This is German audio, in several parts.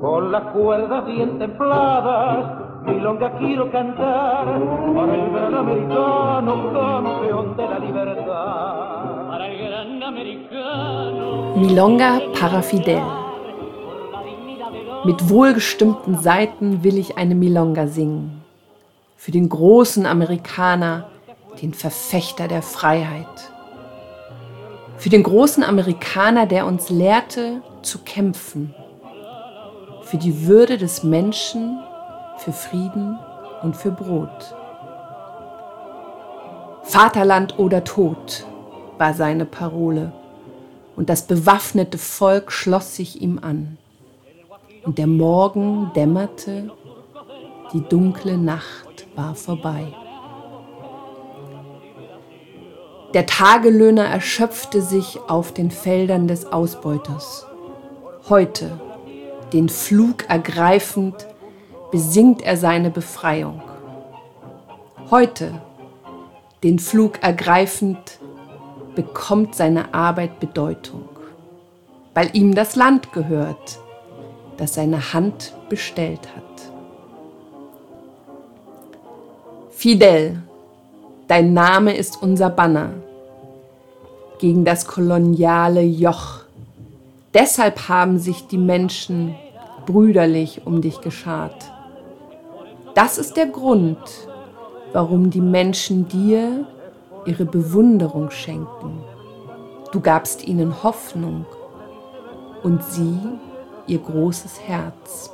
Con las cuerdas bien templadas milonga quiero cantar para el gran americano, campeón de la libertad. Para el gran americano. Milonga para Fidel. Mit wohlgestimmten Saiten will ich eine Milonga singen. Für den großen Amerikaner, den Verfechter der Freiheit. Für den großen Amerikaner, der uns lehrte zu kämpfen. Für die Würde des Menschen für Frieden und für Brot. Vaterland oder Tod war seine Parole, und das bewaffnete Volk schloss sich ihm an. Und der Morgen dämmerte, die dunkle Nacht war vorbei. Der Tagelöhner erschöpfte sich auf den Feldern des Ausbeuters. Heute, den Flug ergreifend, besingt er seine Befreiung. Heute, den Flug ergreifend, bekommt seine Arbeit Bedeutung, weil ihm das Land gehört, das seine Hand bestellt hat. Fidel, dein Name ist unser Banner gegen das koloniale Joch. Deshalb haben sich die Menschen brüderlich um dich geschart. Das ist der Grund, warum die Menschen dir ihre Bewunderung schenken. Du gabst ihnen Hoffnung und sie ihr großes Herz.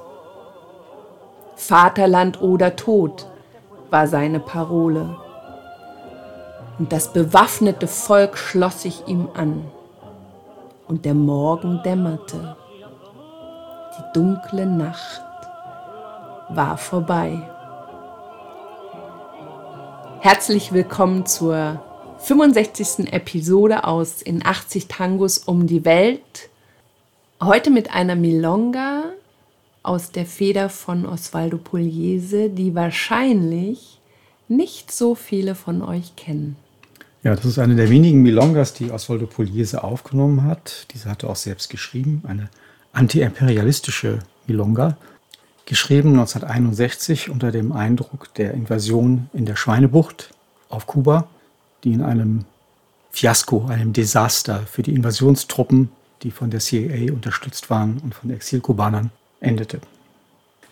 Vaterland oder Tod war seine Parole. Und das bewaffnete Volk schloss sich ihm an. Und der Morgen dämmerte. Die dunkle Nacht war vorbei. Herzlich willkommen zur 65. Episode aus In 80 Tangos um die Welt. Heute mit einer Milonga aus der Feder von Osvaldo Pugliese, die wahrscheinlich nicht so viele von euch kennen. Ja, das ist eine der wenigen Milongas, die Osvaldo Pugliese aufgenommen hat. Diese hat er auch selbst geschrieben, eine antiimperialistische Milonga geschrieben 1961 unter dem Eindruck der Invasion in der Schweinebucht auf Kuba, die in einem Fiasko, einem Desaster für die Invasionstruppen, die von der CIA unterstützt waren und von Exilkubanern, endete.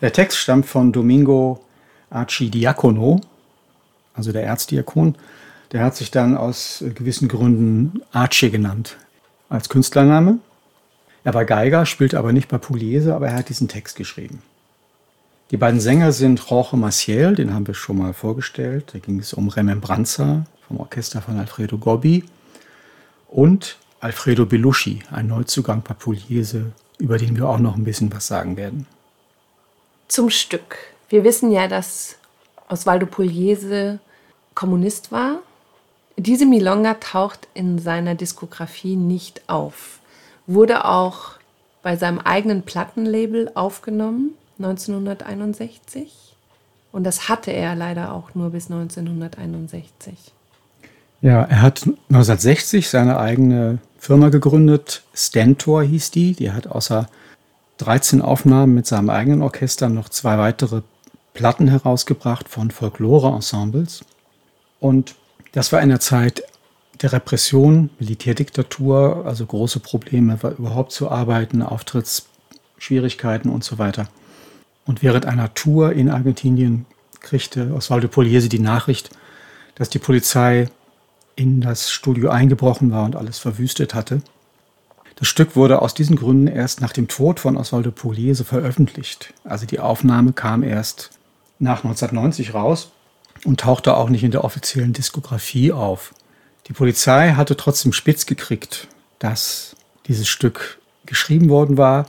Der Text stammt von Domingo Archidiacono, also der Erzdiakon. Der hat sich dann aus gewissen Gründen Arce genannt als Künstlername. Er war Geiger, spielte aber nicht bei Pugliese, aber er hat diesen Text geschrieben. Die beiden Sänger sind Jorge Maciel, den haben wir schon mal vorgestellt. Da ging es um Remembranza vom Orchester von Alfredo Gobbi und Alfredo Belushi, ein Neuzugang bei Pugliese, über den wir auch noch ein bisschen was sagen werden. Zum Stück. Wir wissen ja, dass Osvaldo Pugliese Kommunist war. Diese Milonga taucht in seiner Diskografie nicht auf. Wurde auch bei seinem eigenen Plattenlabel aufgenommen 1961. Und das hatte er leider auch nur bis 1961. Ja, er hat 1960 seine eigene Firma gegründet. Stentor hieß die. Die hat außer 13 Aufnahmen mit seinem eigenen Orchester noch zwei weitere Platten herausgebracht von Folklore-Ensembles. Und das war in der Zeit der Repression, Militärdiktatur, also große Probleme, überhaupt zu arbeiten, Auftrittsschwierigkeiten und so weiter. Und während einer Tour in Argentinien kriegte Osvaldo Pugliese die Nachricht, dass die Polizei in das Studio eingebrochen war und alles verwüstet hatte. Das Stück wurde aus diesen Gründen erst nach dem Tod von Osvaldo Pugliese veröffentlicht. Also die Aufnahme kam erst nach 1990 raus und tauchte auch nicht in der offiziellen Diskografie auf. Die Polizei hatte trotzdem spitz gekriegt, dass dieses Stück geschrieben worden war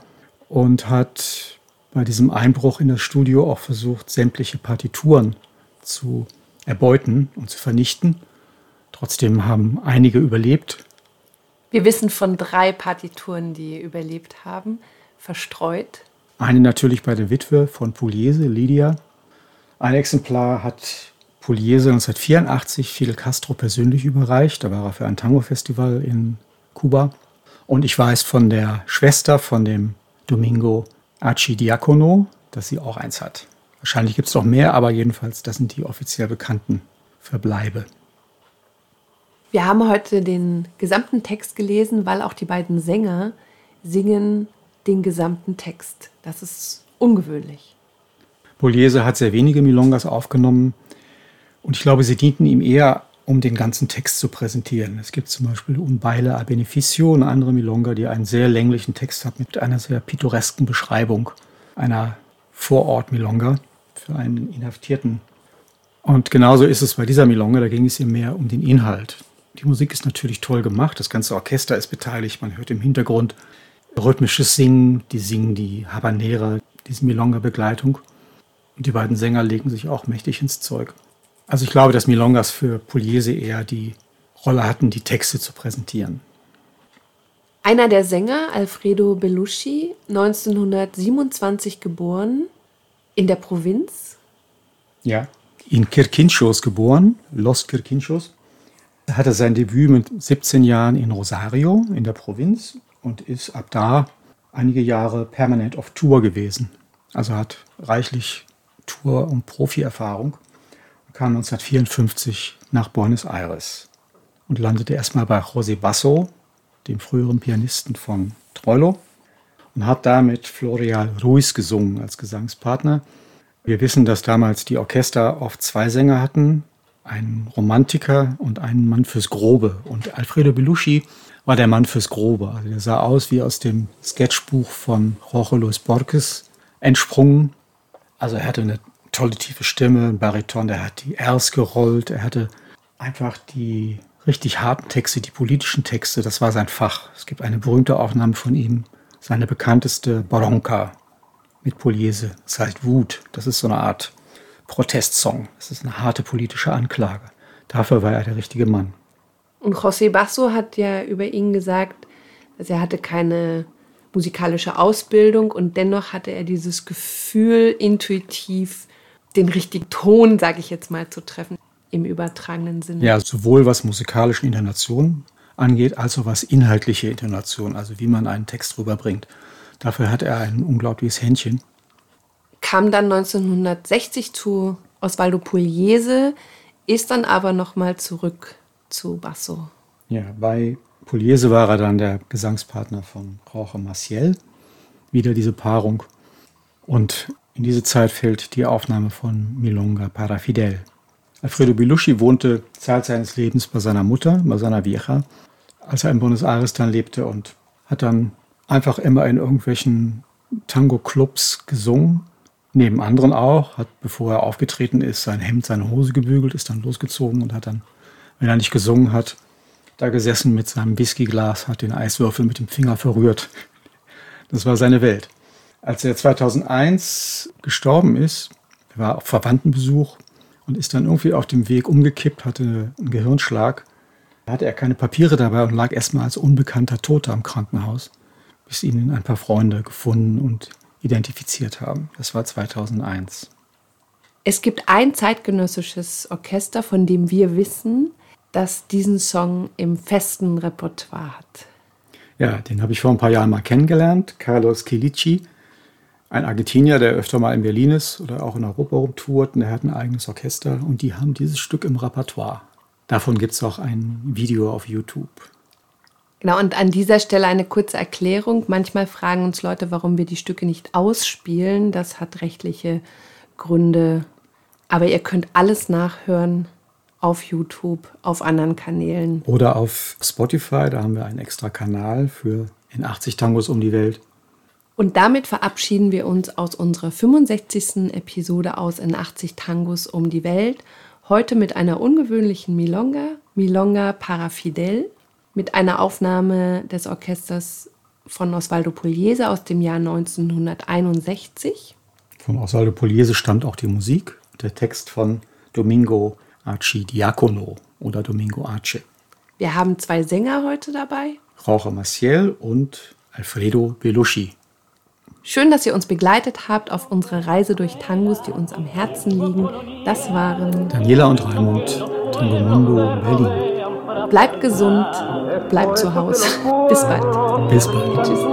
und hat bei diesem Einbruch in das Studio auch versucht, sämtliche Partituren zu erbeuten und zu vernichten. Trotzdem haben einige überlebt. Wir wissen von drei Partituren, die überlebt haben, verstreut. Eine natürlich bei der Witwe von Pugliese, Lydia. Ein Exemplar hat Pugliese 1984 Fidel Castro persönlich überreicht. Da war er für ein Tango-Festival in Kuba. Und ich weiß von der Schwester von dem Domingo Archidiacono, dass sie auch eins hat. Wahrscheinlich gibt es noch mehr, aber jedenfalls, das sind die offiziell bekannten Verbleibe. Wir haben heute den gesamten Text gelesen, weil auch die beiden Sänger singen den gesamten Text. Das ist ungewöhnlich. Pugliese hat sehr wenige Milongas aufgenommen und ich glaube, sie dienten ihm eher, um den ganzen Text zu präsentieren. Es gibt zum Beispiel Un a beneficio, eine andere Milonga, die einen sehr länglichen Text hat mit einer sehr pittoresken Beschreibung einer Vorort-Milonga für einen Inhaftierten. Und genauso ist es bei dieser Milonga, da ging es ihm mehr um den Inhalt. Die Musik ist natürlich toll gemacht, das ganze Orchester ist beteiligt, man hört im Hintergrund rhythmisches Singen, die singen die Habanera, diese Milonga-Begleitung. Und die beiden Sänger legen sich auch mächtig ins Zeug. Also ich glaube, dass Milongas für Pugliese eher die Rolle hatten, die Texte zu präsentieren. Einer der Sänger, Alfredo Belushi, 1927 geboren, in der Provinz. Ja, in Quirquinchos geboren, Los Quirquinchos. Er hatte sein Debüt mit 17 Jahren in Rosario in der Provinz und ist ab da einige Jahre permanent auf Tour gewesen. Also hat reichlich Tour- und Profi-Erfahrung. Kam 1954 nach Buenos Aires und landete erstmal bei José Basso, dem früheren Pianisten von Troilo, und hat da mit Florial Ruiz gesungen als Gesangspartner. Wir wissen, dass damals die Orchester oft zwei Sänger hatten, einen Romantiker und einen Mann fürs Grobe. Und Alfredo Belushi war der Mann fürs Grobe. Also der sah aus wie aus dem Sketchbuch von Jorge Luis Borges entsprungen. Also er hatte eine tolle tiefe Stimme, ein Bariton, der hat die Rs gerollt, er hatte einfach die richtig harten Texte, die politischen Texte, das war sein Fach. Es gibt eine berühmte Aufnahme von ihm, seine bekannteste Bronca mit Pugliese. Das heißt Wut. Das ist so eine Art Protestsong. Das ist eine harte politische Anklage. Dafür war er der richtige Mann. Und José Basso hat ja über ihn gesagt, dass er hatte keine musikalische Ausbildung und dennoch hatte er dieses Gefühl, intuitiv den richtigen Ton, sage ich jetzt mal, zu treffen, im übertragenen Sinne. Ja, sowohl was musikalische Intonation angeht, als auch was inhaltliche Intonation, also wie man einen Text rüberbringt. Dafür hat er ein unglaubliches Händchen. Kam dann 1960 zu Osvaldo Pugliese, ist dann aber nochmal zurück zu Basso. Ja, bei Pugliese war er dann der Gesangspartner von Jorge Maciel. Wieder diese Paarung. Und in diese Zeit fällt die Aufnahme von Milonga para Fidel. Alfredo Belushi wohnte Zeit seines Lebens bei seiner Mutter, bei seiner Vieja, als er in Buenos Aires dann lebte und hat dann einfach immer in irgendwelchen Tango-Clubs gesungen. Neben anderen auch, hat, bevor er aufgetreten ist, sein Hemd, seine Hose gebügelt, ist dann losgezogen und hat dann wenn er nicht gesungen hat, da gesessen mit seinem Whiskyglas, hat den Eiswürfel mit dem Finger verrührt. Das war seine Welt. Als er 2001 gestorben ist, war auf Verwandtenbesuch und ist dann irgendwie auf dem Weg umgekippt, hatte einen Gehirnschlag. Da hatte er keine Papiere dabei und lag erstmal als unbekannter Toter im Krankenhaus, bis ihn ein paar Freunde gefunden und identifiziert haben. Das war 2001. Es gibt ein zeitgenössisches Orchester, von dem wir wissen, das diesen Song im festen Repertoire hat. Ja, den habe ich vor ein paar Jahren mal kennengelernt. Carlos Kilici, ein Argentinier, der öfter mal in Berlin ist oder auch in Europa rumtourt. Und der hat ein eigenes Orchester und die haben dieses Stück im Repertoire. Davon gibt es auch ein Video auf YouTube. Genau, und an dieser Stelle eine kurze Erklärung. Manchmal fragen uns Leute, warum wir die Stücke nicht ausspielen. Das hat rechtliche Gründe. Aber ihr könnt alles nachhören auf YouTube, auf anderen Kanälen. Oder auf Spotify, da haben wir einen extra Kanal für in 80 Tangos um die Welt. Und damit verabschieden wir uns aus unserer 65. Episode aus in 80 Tangos um die Welt. Heute mit einer ungewöhnlichen Milonga, Milonga Parafidel, mit einer Aufnahme des Orchesters von Osvaldo Pugliese aus dem Jahr 1961. Von Osvaldo Pugliese stammt auch die Musik, der Text von Domingo Arcidiacono oder Domingo Arce. Wir haben zwei Sänger heute dabei. Jorge Maciel und Alfredo Belushi. Schön, dass ihr uns begleitet habt auf unserer Reise durch Tangos, die uns am Herzen liegen. Das waren Daniela und Raimund, Tango Mundo Berlin. Bleibt gesund, bleibt zu Hause. Bis bald. Bis bald. Tschüss.